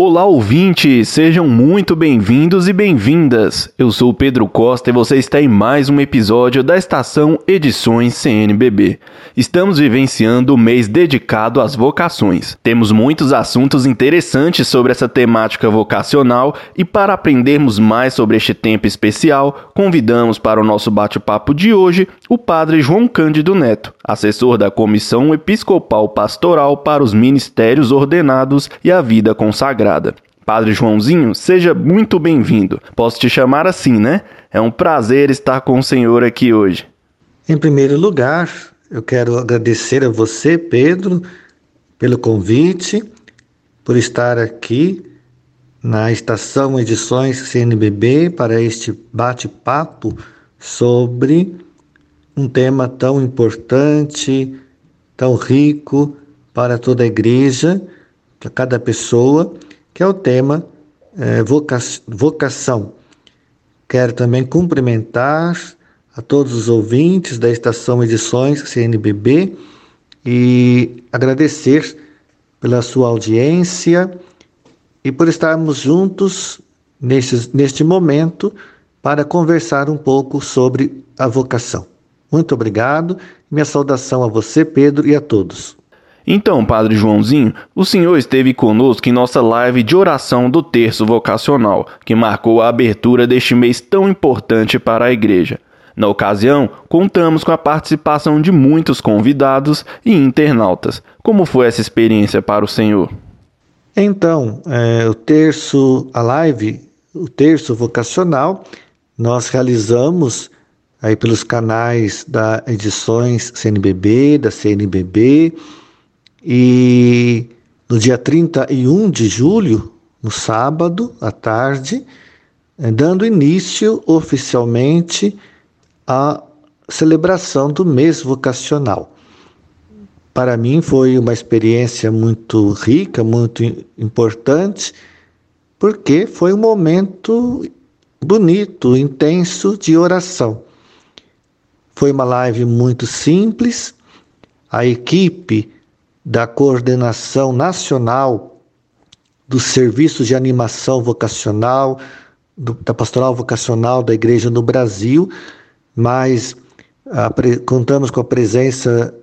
Olá, ouvintes! Sejam muito bem-vindos e bem-vindas. Eu sou Pedro Costa e você está em mais um episódio da estação Edições CNBB. Estamos vivenciando o mês dedicado às vocações. Temos muitos assuntos interessantes sobre essa temática vocacional e para aprendermos mais sobre este tempo especial, convidamos para o nosso bate-papo de hoje o Padre João Cândido Neto, assessor da Comissão Episcopal Pastoral para os Ministérios Ordenados e a Vida Consagrada Sagrada. Padre Joãozinho, seja muito bem-vindo. Posso te chamar assim, né? É um prazer estar com o senhor aqui hoje. Em primeiro lugar, eu quero agradecer a você, Pedro, pelo convite, por estar aqui na estação Edições CNBB para este bate-papo sobre um tema tão importante, tão rico para toda a igreja, para cada pessoa que é o tema é, voca vocação. Quero também cumprimentar a todos os ouvintes da estação Edições CNBB e agradecer pela sua audiência e por estarmos juntos neste, neste momento para conversar um pouco sobre a vocação. Muito obrigado. Minha saudação a você, Pedro, e a todos. Então, Padre Joãozinho, o senhor esteve conosco em nossa live de oração do terço vocacional, que marcou a abertura deste mês tão importante para a igreja. Na ocasião, contamos com a participação de muitos convidados e internautas. Como foi essa experiência para o senhor? Então, é, o terço, a live, o terço vocacional, nós realizamos aí pelos canais da Edições CNBB, da CNBB, e no dia 31 de julho, no sábado à tarde, eh, dando início oficialmente à celebração do mês vocacional. Para mim foi uma experiência muito rica, muito importante, porque foi um momento bonito, intenso de oração. Foi uma live muito simples, a equipe da coordenação nacional dos serviços de animação vocacional, do, da pastoral vocacional da igreja no Brasil, mas a, contamos com a presença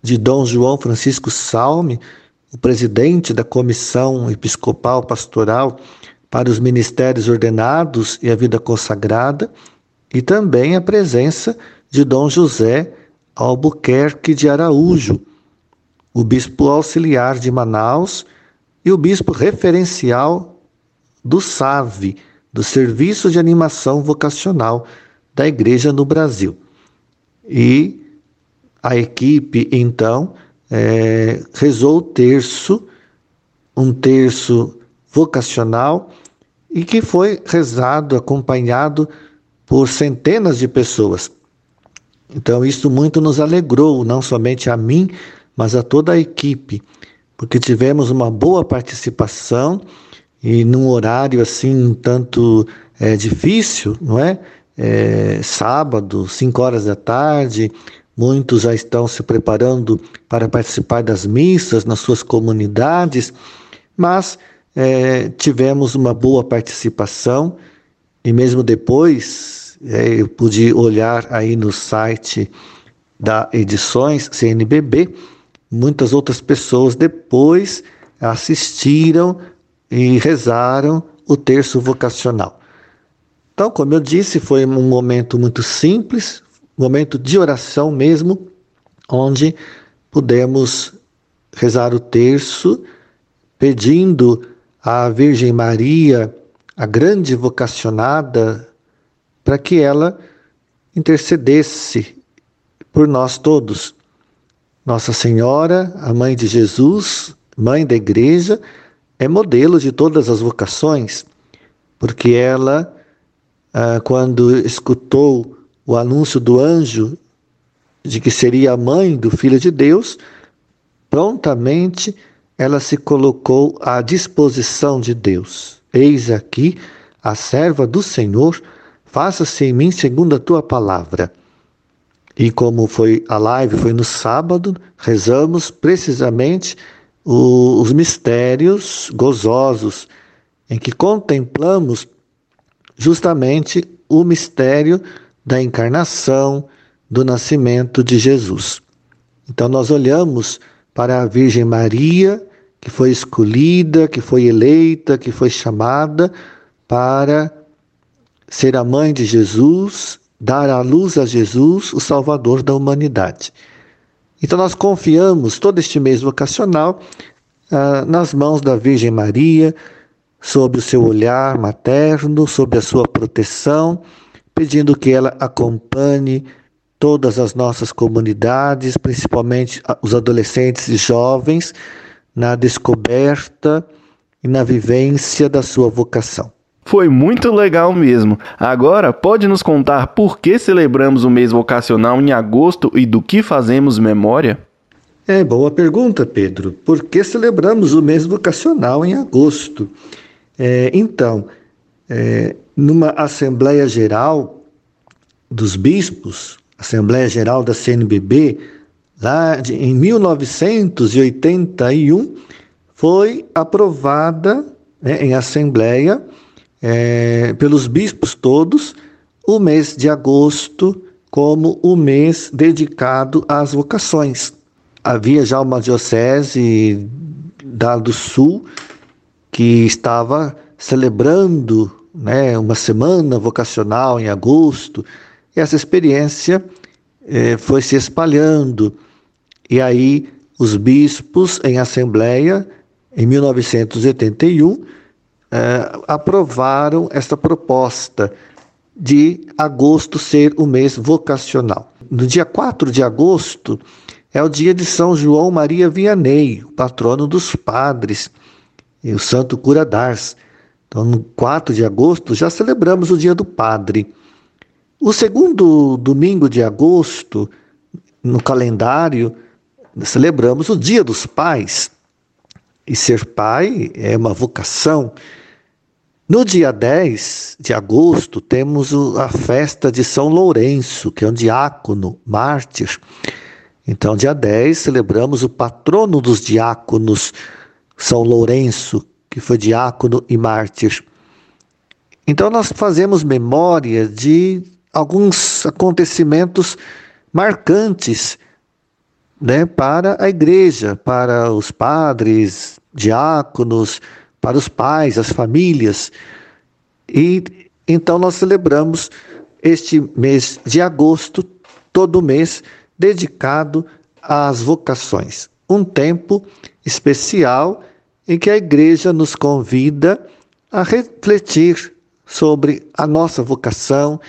de Dom João Francisco Salme, o presidente da Comissão Episcopal Pastoral para os Ministérios Ordenados e a Vida Consagrada, e também a presença de Dom José Albuquerque de Araújo, o bispo auxiliar de Manaus e o bispo referencial do SAVE, do Serviço de Animação Vocacional da Igreja no Brasil. E a equipe, então, é, rezou o terço, um terço vocacional, e que foi rezado, acompanhado por centenas de pessoas. Então, isso muito nos alegrou, não somente a mim, mas a toda a equipe, porque tivemos uma boa participação e num horário assim um tanto é, difícil, não é? é? Sábado, 5 horas da tarde, muitos já estão se preparando para participar das missas nas suas comunidades, mas é, tivemos uma boa participação e mesmo depois é, eu pude olhar aí no site da Edições CNBB muitas outras pessoas depois assistiram e rezaram o terço vocacional. Então, como eu disse, foi um momento muito simples, momento de oração mesmo, onde pudemos rezar o terço, pedindo à Virgem Maria, a grande vocacionada, para que ela intercedesse por nós todos nossa Senhora, a mãe de Jesus, mãe da igreja, é modelo de todas as vocações, porque ela, ah, quando escutou o anúncio do anjo de que seria a mãe do Filho de Deus, prontamente ela se colocou à disposição de Deus. Eis aqui a serva do Senhor, faça-se em mim segundo a tua palavra. E como foi a live, foi no sábado, rezamos precisamente o, os mistérios gozosos, em que contemplamos justamente o mistério da encarnação, do nascimento de Jesus. Então, nós olhamos para a Virgem Maria, que foi escolhida, que foi eleita, que foi chamada para ser a mãe de Jesus, dar à luz a Jesus, o Salvador da humanidade. Então nós confiamos todo este mês vocacional ah, nas mãos da Virgem Maria, sob o seu olhar materno, sob a sua proteção, pedindo que ela acompanhe todas as nossas comunidades, principalmente os adolescentes e jovens, na descoberta e na vivência da sua vocação. Foi muito legal mesmo. Agora, pode nos contar por que celebramos o mês vocacional em agosto e do que fazemos memória? É boa pergunta, Pedro. Por que celebramos o mês vocacional em agosto? É, então, é, numa Assembleia Geral dos Bispos, Assembleia Geral da CNBB, lá de, em 1981, foi aprovada né, em Assembleia é, pelos bispos todos o mês de agosto como o mês dedicado às vocações. Havia já uma diocese da do Sul que estava celebrando né, uma semana vocacional em agosto, e essa experiência é, foi se espalhando. E aí os bispos em assembleia, em 1981, uh, aprovaram esta proposta de agosto ser o mês vocacional. No dia 4 de agosto é o dia de São João Maria Vianney, patrono dos padres, e o santo cura d'Ars. Então, no 4 de agosto já celebramos o dia do padre. O segundo domingo de agosto, no calendário, celebramos o dia dos pais. E ser pai é uma vocação. No dia 10 de agosto, temos a festa de São Lourenço, que é um diácono, mártir. Então, dia 10, celebramos o patrono dos diáconos, São Lourenço, que foi diácono e mártir. Então, nós fazemos memória de alguns acontecimentos marcantes né, para a igreja, para os padres, diáconos, para os pais, as famílias. E então nós celebramos este mês de agosto, todo mês, dedicado às vocações. Um tempo especial em que a igreja nos convida a refletir sobre a nossa vocação,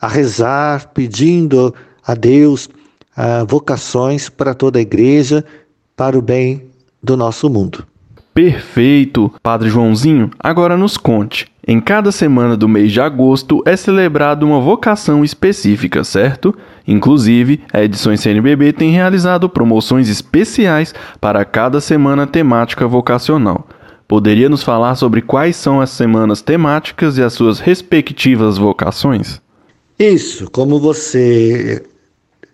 a rezar, pedindo a Deus uh, vocações para toda a igreja, para o bem do nosso mundo. Perfeito, Padre Joãozinho. Agora nos conte. Em cada semana do mês de agosto é celebrada uma vocação específica, certo? Inclusive, a Edições CNBB tem realizado promoções especiais para cada semana temática vocacional. Poderia nos falar sobre quais são as semanas temáticas e as suas respectivas vocações? Isso, como você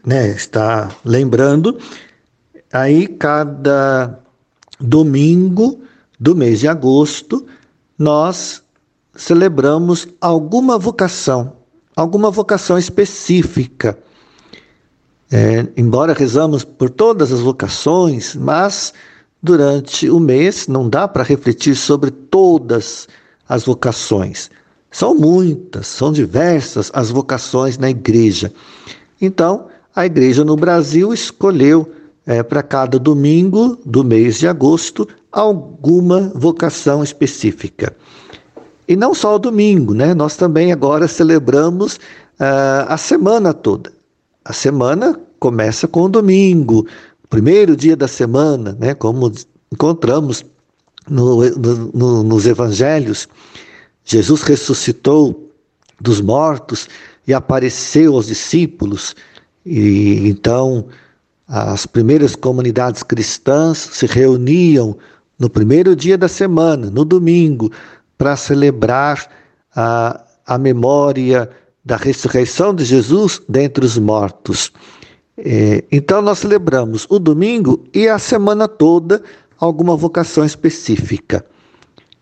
né, está lembrando, aí cada domingo do mês de agosto, nós celebramos alguma vocação, alguma vocação específica. É, embora rezamos por todas as vocações, mas durante o mês não dá para refletir sobre todas as vocações. São muitas, são diversas as vocações na igreja. Então, a igreja no Brasil escolheu é, para cada domingo do mês de agosto alguma vocação específica. E não só o domingo, né? Nós também agora celebramos uh, a semana toda. A semana começa com o domingo, primeiro dia da semana, né? Como encontramos no, no, nos evangelhos. Jesus ressuscitou dos mortos e apareceu aos discípulos. E então as primeiras comunidades cristãs se reuniam no primeiro dia da semana, no domingo, para celebrar a, a memória da ressurreição de Jesus dentre os mortos. É, então, nós celebramos o domingo e a semana toda alguma vocação específica.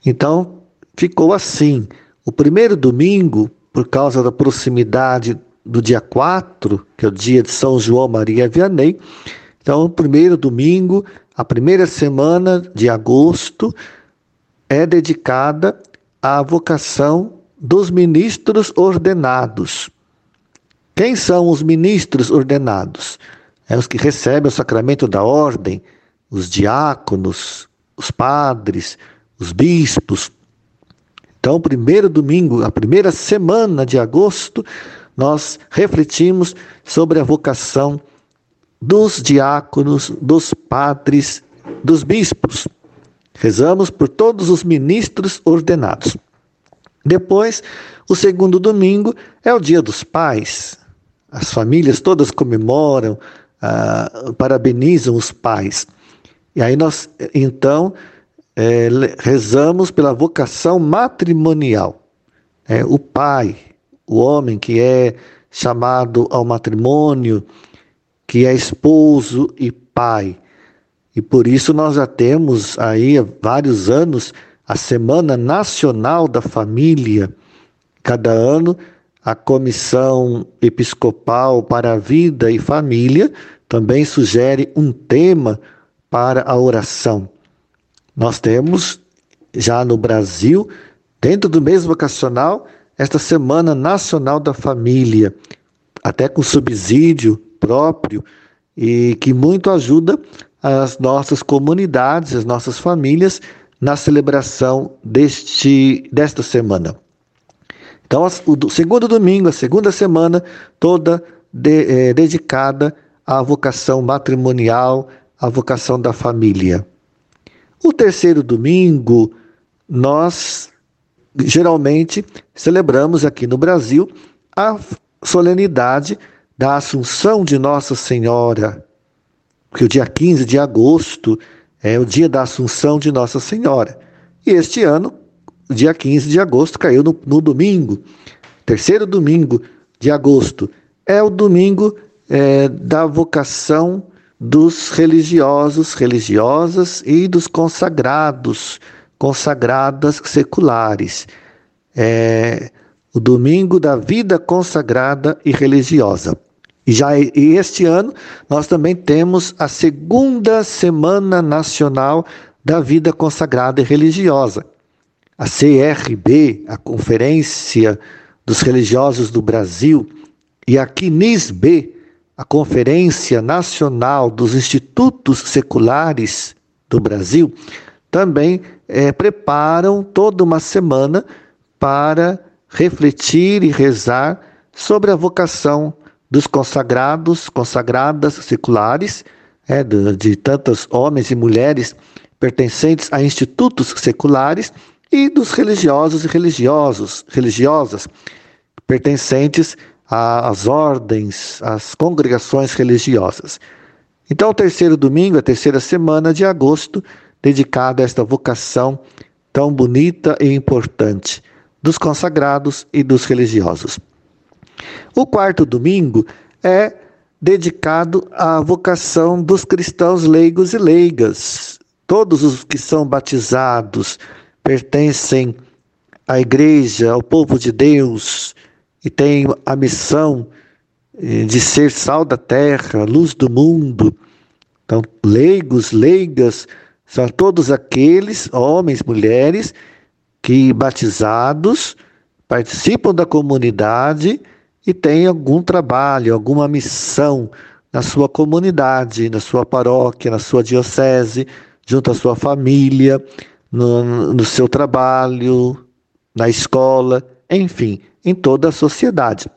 Então, ficou assim. O primeiro domingo, por causa da proximidade do dia 4, que é o dia de São João Maria Vianney, então, o primeiro domingo, a primeira semana de agosto, é dedicada à vocação dos ministros ordenados. Quem são os ministros ordenados? É os que recebem o sacramento da ordem, os diáconos, os padres, os bispos. Então, o primeiro domingo, a primeira semana de agosto, nós refletimos sobre a vocação dos diáconos, dos padres, dos bispos. Rezamos por todos os ministros ordenados. Depois, o segundo domingo é o Dia dos Pais. As famílias todas comemoram, ah, parabenizam os pais. E aí nós, então, é, rezamos pela vocação matrimonial. É, o pai, o homem que é chamado ao matrimônio, que é esposo e pai. E por isso nós já temos aí há vários anos a Semana Nacional da Família. Cada ano, a Comissão Episcopal para a Vida e Família também sugere um tema para a oração. Nós temos já no Brasil, dentro do mês vocacional, esta Semana Nacional da Família, até com subsídio próprio e que muito ajuda as nossas comunidades, as nossas famílias na celebração deste, desta semana. Então, o segundo domingo, a segunda semana, toda de, é, dedicada à vocação matrimonial, à vocação da família. O terceiro domingo, nós geralmente celebramos aqui no Brasil a solenidade da Assunção de Nossa Senhora, porque o dia 15 de agosto é o dia da Assunção de Nossa Senhora. E este ano, dia 15 de agosto, caiu no, no domingo, terceiro domingo de agosto. É o domingo é, da vocação dos religiosos, religiosas e dos consagrados, consagradas seculares. É o domingo da vida consagrada e religiosa. E já este ano nós também temos a segunda Semana Nacional da Vida Consagrada e Religiosa. A CRB, a Conferência dos Religiosos do Brasil, e a CNISB, a Conferência Nacional dos Institutos Seculares do Brasil, também é, preparam toda uma semana para refletir e rezar sobre a vocação dos consagrados, consagradas seculares, é, de, de tantos homens e mulheres pertencentes a institutos seculares e dos religiosos e religiosos, religiosas pertencentes às ordens, às congregações religiosas. Então, o terceiro domingo, a terceira semana de agosto, dedicada a esta vocação tão bonita e importante dos consagrados e dos religiosos. O quarto domingo é dedicado à vocação dos cristãos leigos e leigas. Todos os que são batizados pertencem à igreja, ao povo de Deus e têm a missão eh, de ser sal da terra, luz do mundo. Então, leigos, leigas, são todos aqueles homens, mulheres que batizados participam da comunidade e têm algum trabalho, alguma missão na sua comunidade, na sua paróquia, na sua diocese, junto à sua família, no, no seu trabalho, na escola, enfim, em toda a sociedade.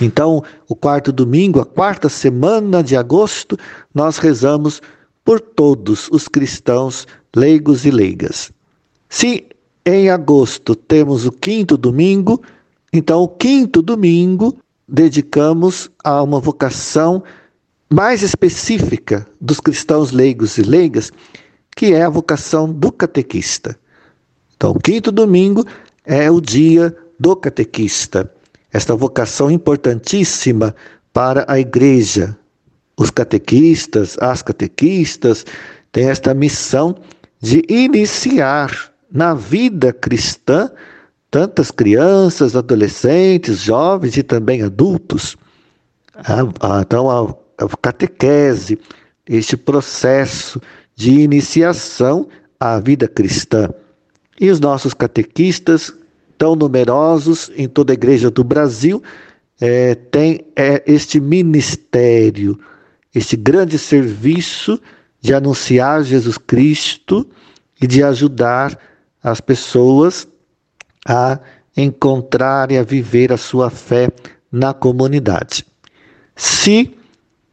Então, o quarto domingo, a quarta semana de agosto, nós rezamos por todos os cristãos leigos e leigas. Se em agosto temos o quinto domingo, então o quinto domingo dedicamos a uma vocação mais específica dos cristãos leigos e leigas, que é a vocação do catequista. Então, o quinto domingo é o dia do catequista, esta vocação importantíssima para a igreja. Os catequistas, as catequistas, tem esta missão de iniciar na vida cristã tantas crianças, adolescentes, jovens e também adultos. Então, a catequese, este processo de iniciação à vida cristã. E os nossos catequistas, tão numerosos em toda a igreja do Brasil, é, têm é, este ministério, este grande serviço de anunciar Jesus Cristo e de ajudar as pessoas a encontrar e a viver a sua fé na comunidade. Se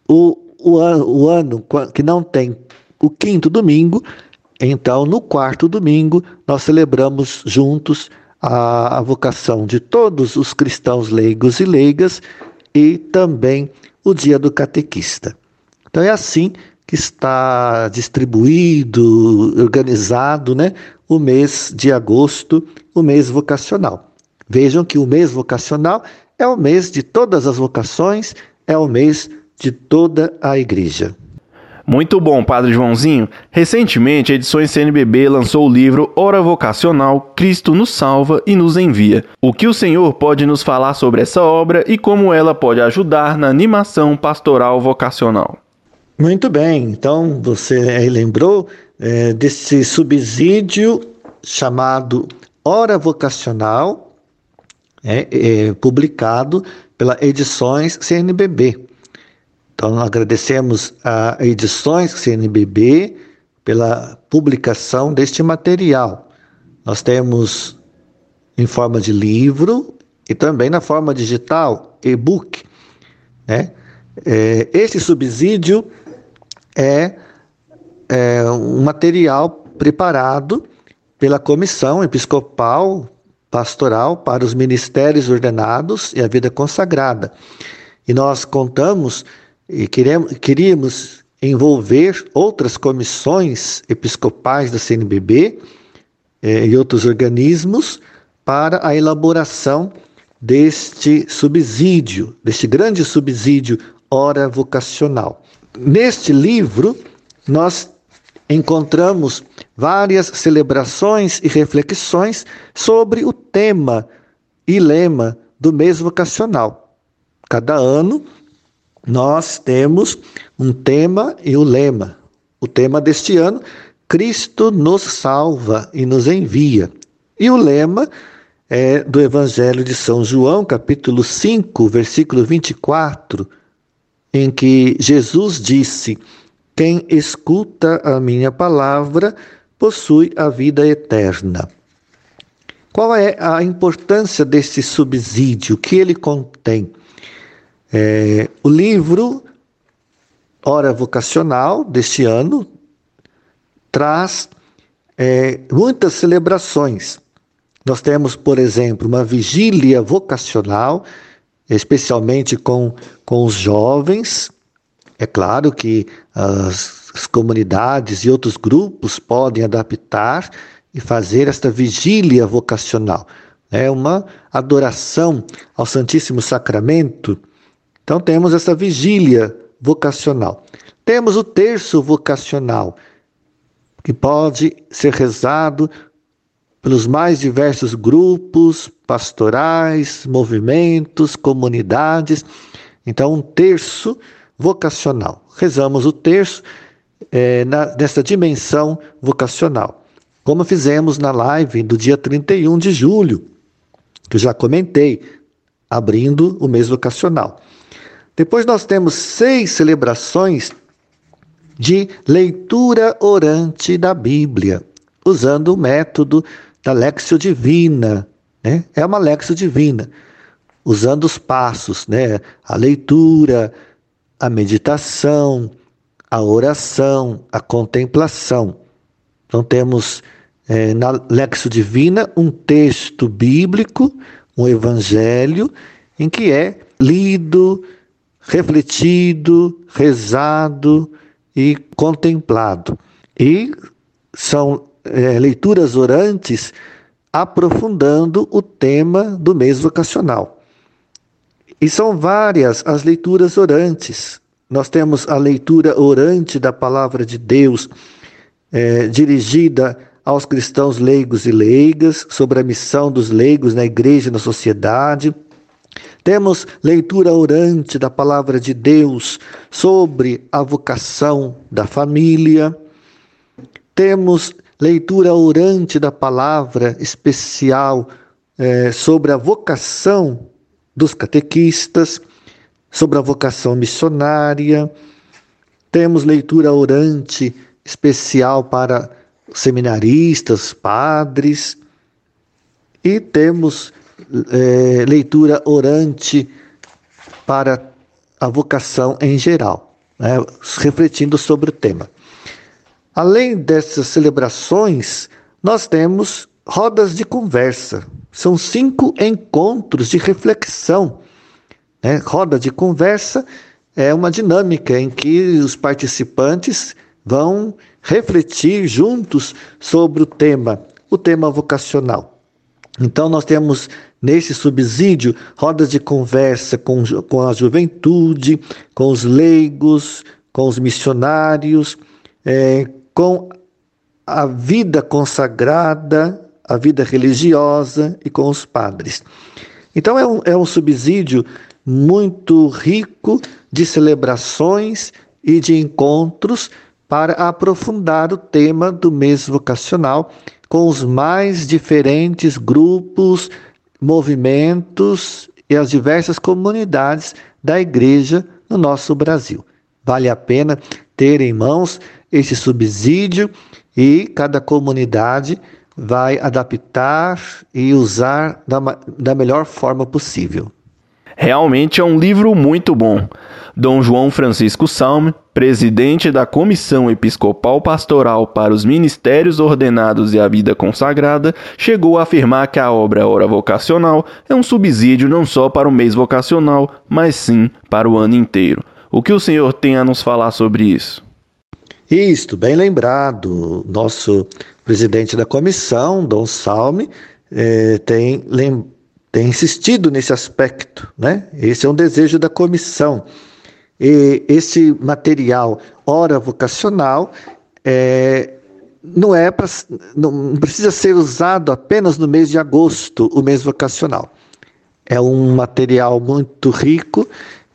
o, o, o ano que não tem o quinto domingo, então no quarto domingo nós celebramos juntos a, a vocação de todos os cristãos leigos e leigas e também o dia do catequista. Então é assim que está distribuído, organizado, né, o mês de agosto, o mês vocacional. Vejam que o mês vocacional é o mês de todas as vocações, é o mês de toda a igreja. Muito bom, Padre Joãozinho. Recentemente, a Edições CNBB lançou o livro Hora Vocacional, Cristo nos salva e nos envia. O que o Senhor pode nos falar sobre essa obra e como ela pode ajudar na animação pastoral vocacional? Muito bem, então você lembrou é, desse subsídio chamado Hora Vocacional, é, é, publicado pela Edições CNBB. Então, agradecemos a Edições CNBB pela publicação deste material. Nós temos em forma de livro e também na forma digital, e-book. Né? É, esse subsídio é, é um material preparado pela Comissão Episcopal Pastoral para os Ministérios Ordenados e a Vida Consagrada. E nós contamos e queremos, queríamos envolver outras comissões episcopais da CNBB eh, e outros organismos para a elaboração deste subsídio, deste grande subsídio hora vocacional. Neste livro, nós encontramos várias celebrações e reflexões sobre o tema e lema do mês vocacional. Cada ano nós temos um tema e o um lema. O tema deste ano, Cristo nos salva e nos envia. E o lema é do Evangelho de São João, capítulo 5, versículo 24 em que Jesus disse: Quem escuta a minha palavra possui a vida eterna. Qual é a importância desse subsídio que ele contém? É, o livro Hora Vocacional deste ano traz é, muitas celebrações. Nós temos, por exemplo, uma vigília vocacional especialmente com, com os jovens. É claro que as, as comunidades e outros grupos podem adaptar e fazer esta vigília vocacional. É uma adoração ao Santíssimo Sacramento. Então temos essa vigília vocacional. Temos o terço vocacional, que pode ser rezado pelos mais diversos grupos pastorais, movimentos, comunidades. Então, um terço vocacional. Rezamos o terço é, na, nessa dimensão vocacional, como fizemos na live do dia 31 de julho, que eu já comentei, abrindo o mês vocacional. Depois nós temos seis celebrações de leitura orante da Bíblia, usando o método da Lexio Divina. Né? É uma Lexio Divina, usando os passos, né? a leitura, a meditação, a oração, a contemplação. Então temos é, na Lexio Divina um texto bíblico, um evangelho, em que é lido, refletido, rezado e contemplado. E são é, leituras orantes aprofundando o tema do mês vocacional. E são várias as leituras orantes. Nós temos a leitura orante da palavra de Deus é, dirigida aos cristãos leigos e leigas, sobre a missão dos leigos na igreja e na sociedade. Temos leitura orante da palavra de Deus sobre a vocação da família. Temos leitura orante da palavra especial é, sobre a vocação dos catequistas, sobre a vocação missionária. Temos leitura orante especial para seminaristas, padres. E temos é, leitura orante para a vocação em geral, né, refletindo sobre o tema. Além dessas celebrações, nós temos rodas de conversa. São cinco encontros de reflexão. Né? Roda de conversa é uma dinâmica em que os participantes vão refletir juntos sobre o tema, o tema vocacional. Então, nós temos nesse subsídio rodas de conversa com, com a juventude, com os leigos, com os missionários, é, com a vida consagrada, a vida religiosa e com os padres. Então é um, é um subsídio muito rico de celebrações e de encontros para aprofundar o tema do mês vocacional com os mais diferentes grupos, movimentos e as diversas comunidades da igreja no nosso Brasil. Vale a pena ter em mãos esse subsídio e cada comunidade vai adaptar e usar da, da melhor forma possível. Realmente é um livro muito bom. Dom João Francisco Salme, presidente da Comissão Episcopal Pastoral para os Ministérios Ordenados e a Vida Consagrada, chegou a afirmar que a obra Hora Vocacional é um subsídio não só para o mês vocacional, mas sim para o ano inteiro. O que o senhor tem a nos falar sobre isso? Isto, bem lembrado. Nosso presidente da comissão, Dom Salme, eh, tem, tem insistido nesse aspecto. Né? Esse é um desejo da comissão. E esse material, hora vocacional, é, não é pra, não precisa ser usado apenas no mês de agosto, o mês vocacional. É um material muito rico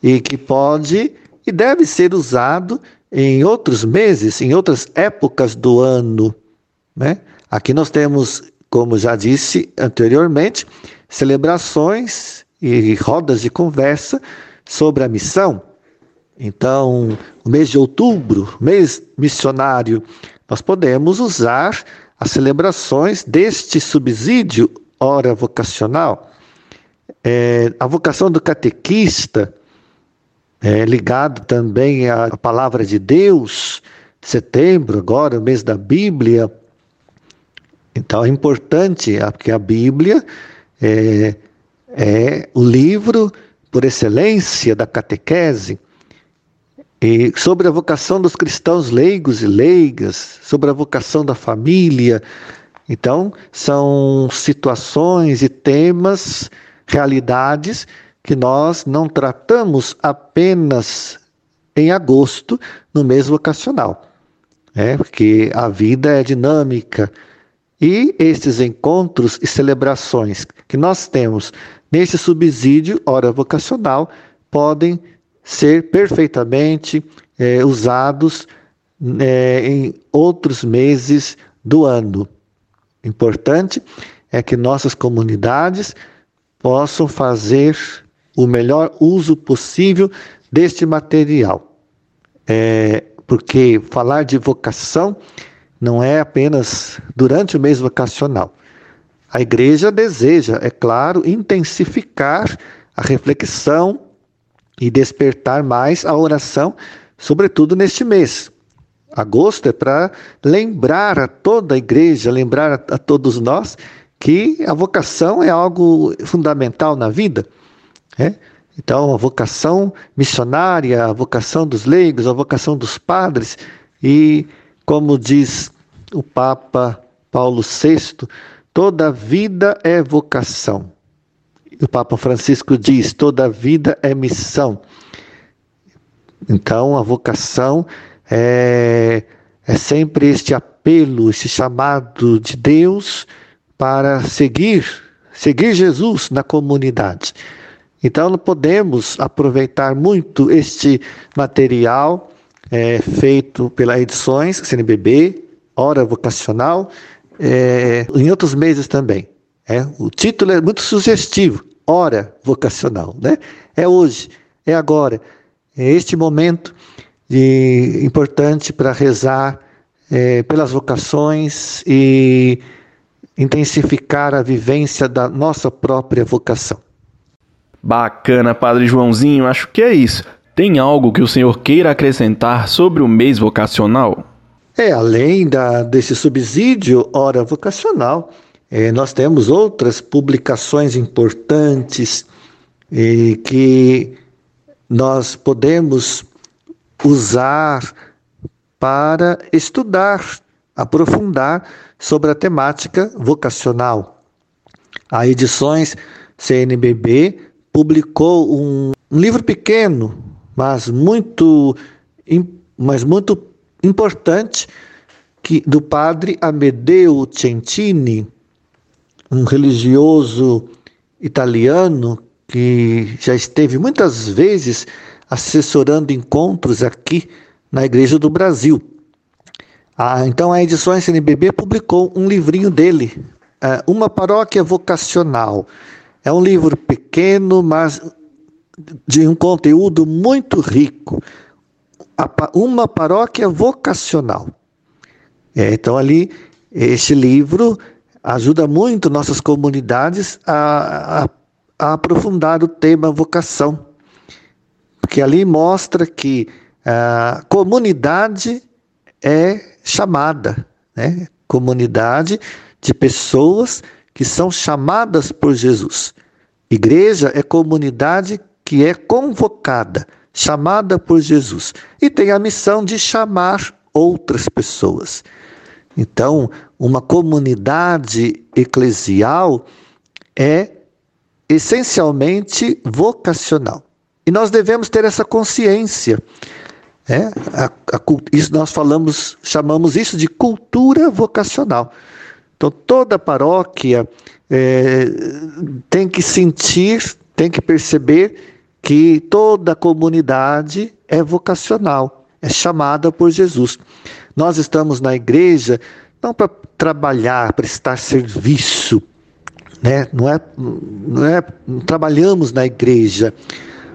e que pode e deve ser usado em outros meses, em outras épocas do ano. Né? Aqui nós temos, como já disse anteriormente, celebrações e rodas de conversa sobre a missão. Então, o mês de outubro, mês missionário, nós podemos usar as celebrações deste subsídio hora vocacional. É, a vocação do catequista é, ligado também à palavra de Deus, setembro, agora, o mês da Bíblia. Então é importante, porque a Bíblia é, é o livro por excelência da catequese. E sobre a vocação dos cristãos leigos e leigas, sobre a vocação da família. Então, são situações e temas, realidades que nós não tratamos apenas em agosto, no mês vocacional. É, porque a vida é dinâmica. E esses encontros e celebrações que nós temos nesse subsídio, hora vocacional, podem ser perfeitamente é, usados é, em outros meses do ano. Importante é que nossas comunidades possam fazer o melhor uso possível deste material. É, porque falar de vocação não é apenas durante o mês vocacional. A igreja deseja, é claro, intensificar a reflexão e despertar mais a oração, sobretudo neste mês. Agosto é para lembrar a toda a igreja, lembrar a, a todos nós que a vocação é algo fundamental na vida. É? Então, a vocação missionária, a vocação dos leigos, a vocação dos padres, e como diz o Papa Paulo VI, toda vida é vocação. O Papa Francisco diz: toda vida é missão. Então, a vocação é, é sempre este apelo esse chamado de Deus para seguir, seguir Jesus na comunidade. Então, podemos aproveitar muito este material é, feito pela Edições CNBB, Hora Vocacional, é, em outros meses também. É, o título é muito sugestivo, Hora Vocacional. Né? É hoje, é agora, é este momento de, importante para rezar é, pelas vocações e intensificar a vivência da nossa própria vocação. Bacana, Padre Joãozinho, acho que é isso. Tem algo que o senhor queira acrescentar sobre o mês vocacional? É, além da, desse subsídio hora vocacional, é, nós temos outras publicações importantes e que nós podemos usar para estudar, aprofundar sobre a temática vocacional. A Edições CNBB publicou um, um livro pequeno, mas muito, mas muito importante, que, do padre Amedeo Centini, um religioso italiano que já esteve muitas vezes assessorando encontros aqui na Igreja do Brasil. Ah, então a Edições CNBB publicou um livrinho dele, é, Uma Paróquia Vocacional. É um livro pequeno, mas de um conteúdo muito rico. Uma Paróquia Vocacional. É, então ali, este livro ajuda muito nossas comunidades a, a, a aprofundar o tema vocação porque ali mostra que a comunidade é chamada, né? comunidade de pessoas que são chamadas por Jesus. Igreja é comunidade que é convocada, chamada por Jesus e tem a missão de chamar outras pessoas. Então, uma comunidade eclesial é essencialmente vocacional. E nós devemos ter essa consciência. É, a, a, isso nós falamos, chamamos isso de cultura vocacional. Então toda paróquia é, tem que sentir, tem que perceber que toda comunidade é vocacional, é chamada por Jesus. Nós estamos na igreja não para trabalhar, prestar serviço, né? não, é, não é não trabalhamos na igreja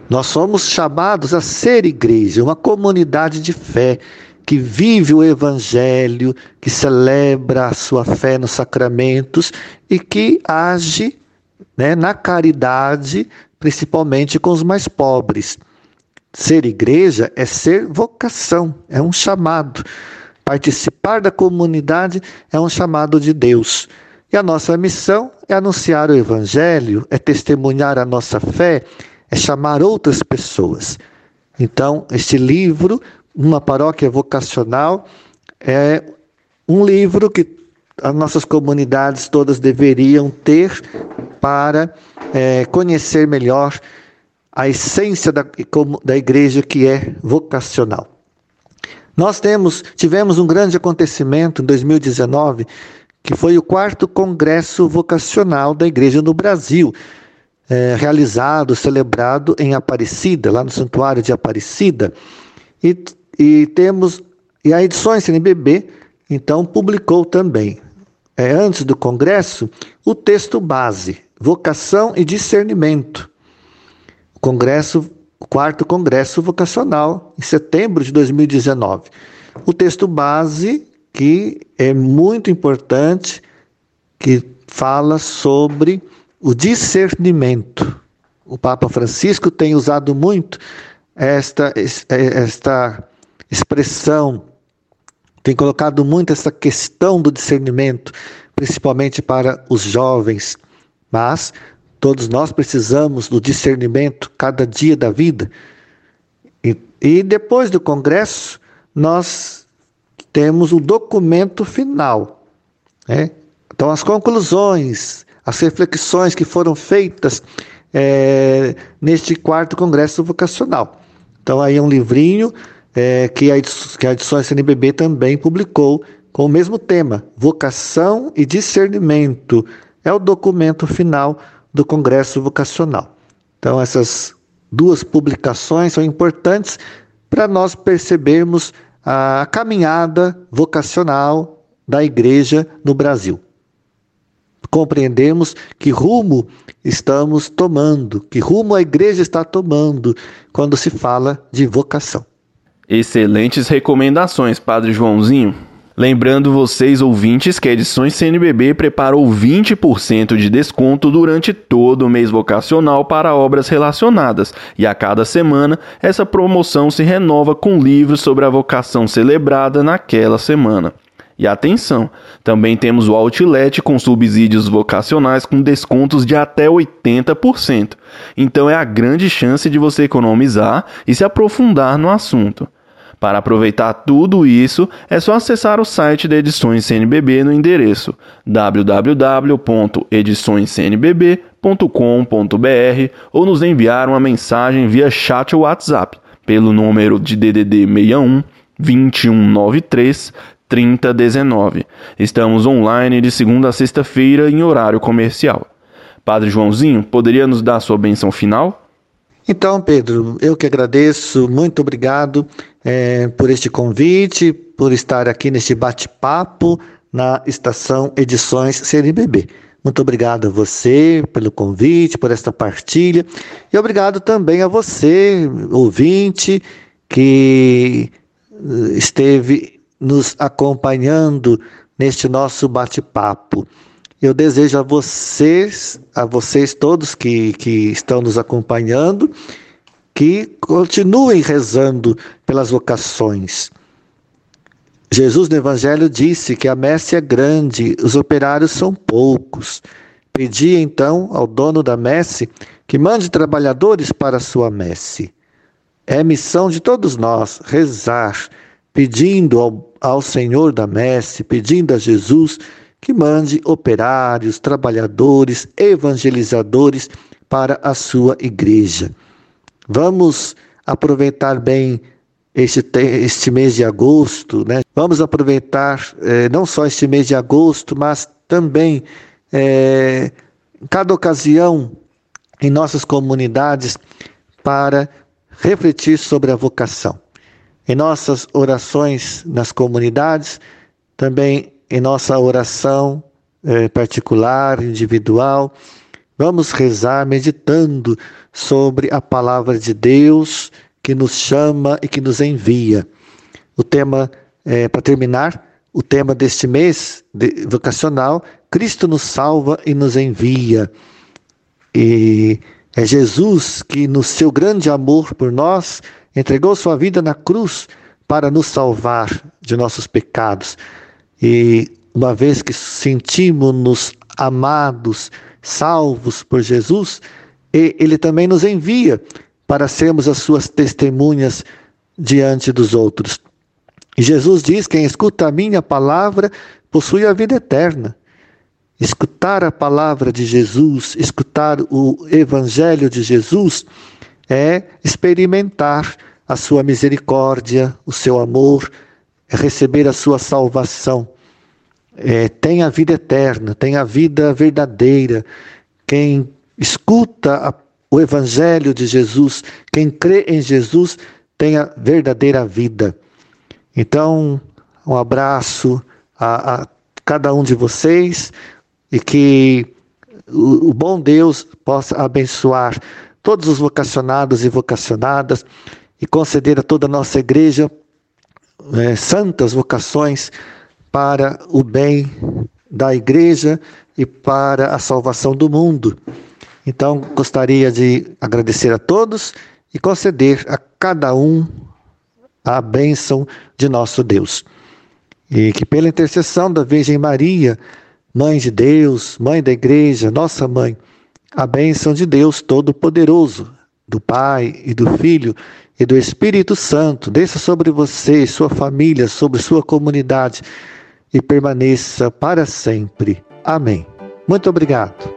nós somos chamados a ser igreja, uma comunidade de fé que vive o evangelho, que celebra a sua fé nos sacramentos e que age né, na caridade, principalmente com os mais pobres. Ser igreja é ser vocação, é um chamado. Participar da comunidade é um chamado de Deus. E a nossa missão é anunciar o evangelho, é testemunhar a nossa fé é chamar outras pessoas. Então, este livro, Uma Paróquia Vocacional, é um livro que as nossas comunidades todas deveriam ter para é, conhecer melhor a essência da, da igreja que é vocacional. Nós temos, tivemos um grande acontecimento em 2019, que foi o quarto congresso vocacional da igreja no Brasil é, realizado, celebrado em Aparecida, lá no Santuário de Aparecida. E, e temos, e a Edições CNBB, então, publicou também, é, antes do Congresso, o texto base, Vocação e Discernimento. O Congresso, o quarto Congresso Vocacional, em setembro de 2019. O texto base, que é muito importante, que fala sobre o discernimento. O Papa Francisco tem usado muito esta, esta expressão, tem colocado muito essa questão do discernimento, principalmente para os jovens. Mas todos nós precisamos do discernimento cada dia da vida. E, e depois do Congresso, nós temos o documento final. Né? Então, as conclusões, as reflexões que foram feitas é, neste quarto congresso vocacional. Então aí é um livrinho é, que, a, que a Edições CNBB também publicou, com o mesmo tema, Vocação e Discernimento. É o documento final do Congresso Vocacional. Então, essas duas publicações são importantes para nós percebermos a caminhada vocacional da igreja no Brasil. Compreendemos que rumo estamos tomando, que rumo a igreja está tomando quando se fala de vocação. Excelentes recomendações, Padre Joãozinho. Lembrando vocês, ouvintes, que a Edições CNBB preparou 20% de desconto durante todo o mês vocacional para obras relacionadas, e a cada semana essa promoção se renova com livros sobre a vocação celebrada naquela semana. E atenção, também temos o Outlet com subsídios vocacionais com descontos de até 80%. Então é a grande chance de você economizar e se aprofundar no assunto. Para aproveitar tudo isso, é só acessar o site da Edições CNBB no endereço www.ediçõescnbb.com.br ou nos enviar uma mensagem via chat ou WhatsApp pelo número de DDD 61 2193 3019. Estamos online de segunda a sexta-feira em horário comercial. Padre Joãozinho, poderia nos dar sua benção final? Então, Pedro, eu que agradeço, muito obrigado é, por este convite, por estar aqui neste bate-papo na estação Edições CNBB. Muito obrigado a você pelo convite, por esta partilha, e obrigado também a você, ouvinte, que eh, esteve nos acompanhando neste nosso bate-papo. Eu desejo a vocês, a vocês todos que, que estão nos acompanhando, que continuem rezando pelas vocações. Jesus no Evangelho disse que a messe é grande, os operários são poucos. Pedi então ao dono da messe que mande trabalhadores para a sua messe. É missão de todos nós rezar, pedindo ao, ao Senhor da messe, pedindo a Jesus que mande operários, trabalhadores, evangelizadores para a sua igreja. Vamos aproveitar bem este, este mês de agosto, né? Vamos aproveitar eh, não só este mês de agosto, mas também eh, cada ocasião em nossas comunidades para refletir sobre a vocação. Em nossas orações nas comunidades, também em nossa oração eh, particular, individual, vamos rezar meditando sobre a palavra de Deus que nos chama e que nos envia. O tema, eh, para terminar, o tema deste mês de, vocacional, Cristo nos salva e nos envia. E é Jesus que, no seu grande amor por nós, entregou sua vida na cruz para nos salvar de nossos pecados. E uma vez que sentimos-nos amados, salvos por Jesus, ele também nos envia para sermos as suas testemunhas diante dos outros. E Jesus diz: quem escuta a minha palavra possui a vida eterna. Escutar a palavra de Jesus, escutar o evangelho de Jesus, é experimentar a sua misericórdia, o seu amor, receber a sua salvação. É, tem a vida eterna, tem a vida verdadeira. Quem escuta a, o Evangelho de Jesus, quem crê em Jesus, tem a verdadeira vida. Então, um abraço a, a cada um de vocês e que o, o bom Deus possa abençoar todos os vocacionados e vocacionadas e conceder a toda a nossa igreja é, santas vocações para o bem da igreja e para a salvação do mundo. Então, gostaria de agradecer a todos e conceder a cada um a bênção de nosso Deus. E que pela intercessão da Virgem Maria, Mãe de Deus, Mãe da Igreja, nossa Mãe, a bênção de Deus Todo-Poderoso, do Pai e do Filho e do Espírito Santo desça sobre você, sua família, sobre sua comunidade e permaneça para sempre. Amém. Muito obrigado.